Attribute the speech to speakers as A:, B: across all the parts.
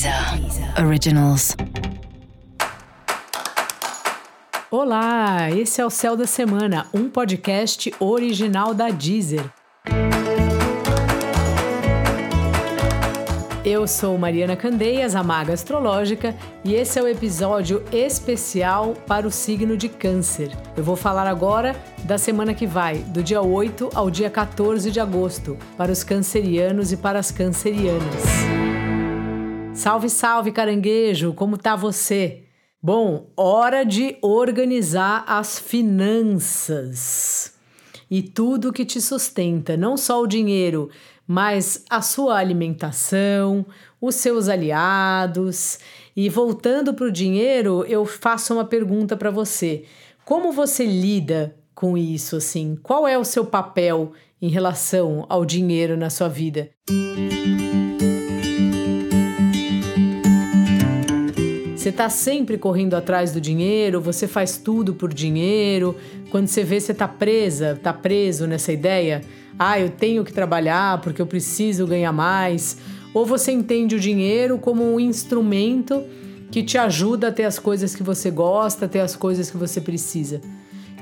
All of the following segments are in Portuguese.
A: Deezer Originals.
B: Olá, esse é o Céu da Semana, um podcast original da Deezer. Eu sou Mariana Candeias, a Maga Astrológica, e esse é o episódio especial para o signo de Câncer. Eu vou falar agora da semana que vai, do dia 8 ao dia 14 de agosto, para os cancerianos e para as cancerianas. Salve, salve, caranguejo! Como tá você? Bom, hora de organizar as finanças e tudo que te sustenta, não só o dinheiro, mas a sua alimentação, os seus aliados. E voltando para o dinheiro, eu faço uma pergunta para você: como você lida com isso? Assim, qual é o seu papel em relação ao dinheiro na sua vida? Você está sempre correndo atrás do dinheiro, você faz tudo por dinheiro. Quando você vê, você está presa, está preso nessa ideia ah, eu tenho que trabalhar porque eu preciso ganhar mais, ou você entende o dinheiro como um instrumento que te ajuda a ter as coisas que você gosta, a ter as coisas que você precisa.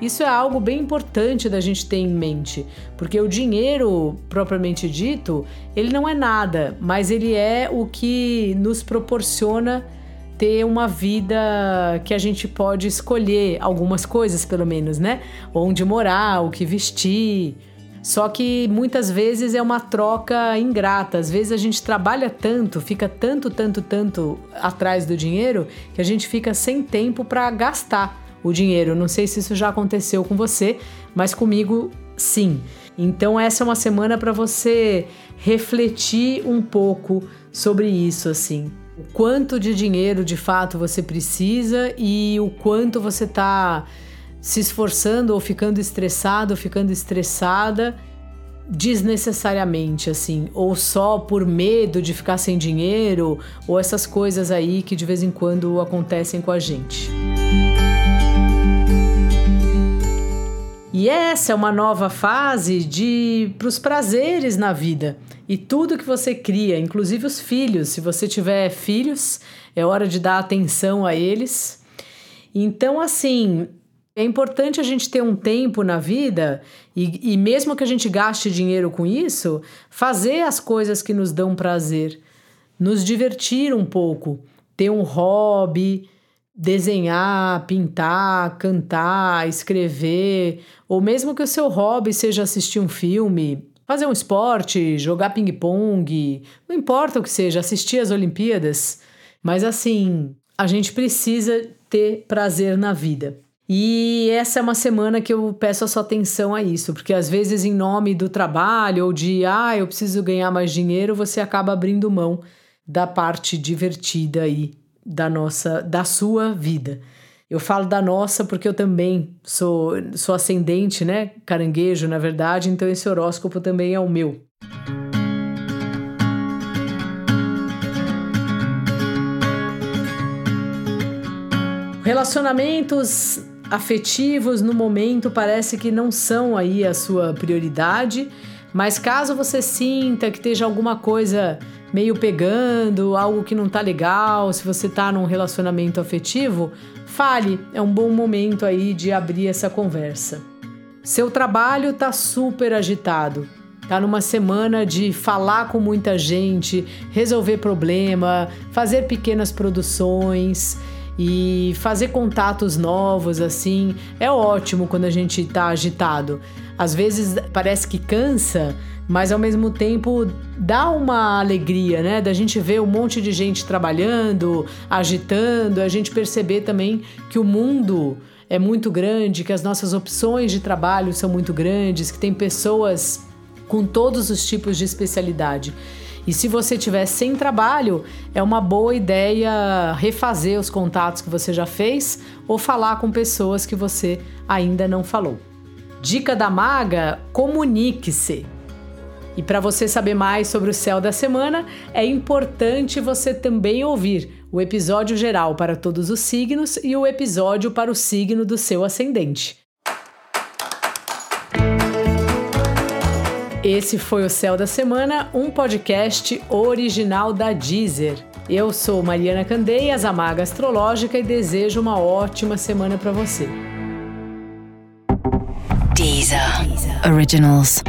B: Isso é algo bem importante da gente ter em mente, porque o dinheiro, propriamente dito, ele não é nada, mas ele é o que nos proporciona ter uma vida que a gente pode escolher algumas coisas, pelo menos, né? Onde morar, o que vestir, só que muitas vezes é uma troca ingrata. Às vezes a gente trabalha tanto, fica tanto, tanto, tanto atrás do dinheiro que a gente fica sem tempo para gastar o dinheiro. Não sei se isso já aconteceu com você, mas comigo sim. Então essa é uma semana para você refletir um pouco sobre isso assim. O quanto de dinheiro de fato você precisa e o quanto você está se esforçando ou ficando estressado ou ficando estressada desnecessariamente, assim, ou só por medo de ficar sem dinheiro, ou essas coisas aí que de vez em quando acontecem com a gente. E essa é uma nova fase de para os prazeres na vida. E tudo que você cria, inclusive os filhos, se você tiver filhos, é hora de dar atenção a eles. Então, assim, é importante a gente ter um tempo na vida e, e, mesmo que a gente gaste dinheiro com isso, fazer as coisas que nos dão prazer, nos divertir um pouco, ter um hobby, desenhar, pintar, cantar, escrever, ou mesmo que o seu hobby seja assistir um filme, fazer um esporte, jogar ping-pong, não importa o que seja, assistir as Olimpíadas, mas assim, a gente precisa ter prazer na vida. E essa é uma semana que eu peço a sua atenção a isso, porque às vezes, em nome do trabalho ou de, ah, eu preciso ganhar mais dinheiro, você acaba abrindo mão da parte divertida aí da nossa, da sua vida. Eu falo da nossa porque eu também sou, sou ascendente, né? Caranguejo, na verdade, então esse horóscopo também é o meu. Relacionamentos afetivos no momento parece que não são aí a sua prioridade, mas caso você sinta que esteja alguma coisa meio pegando, algo que não tá legal, se você tá num relacionamento afetivo, fale, é um bom momento aí de abrir essa conversa. Seu trabalho tá super agitado. Tá numa semana de falar com muita gente, resolver problema, fazer pequenas produções e fazer contatos novos assim é ótimo quando a gente está agitado. Às vezes parece que cansa, mas ao mesmo tempo dá uma alegria, né? Da gente ver um monte de gente trabalhando, agitando, a gente perceber também que o mundo é muito grande, que as nossas opções de trabalho são muito grandes, que tem pessoas com todos os tipos de especialidade. E se você tiver sem trabalho, é uma boa ideia refazer os contatos que você já fez ou falar com pessoas que você ainda não falou. Dica da maga: comunique-se. E para você saber mais sobre o céu da semana, é importante você também ouvir o episódio geral para todos os signos e o episódio para o signo do seu ascendente. Esse foi o Céu da Semana, um podcast original da Deezer. Eu sou Mariana Candeias, a Maga Astrológica, e desejo uma ótima semana para você.
A: Deezer. Originals.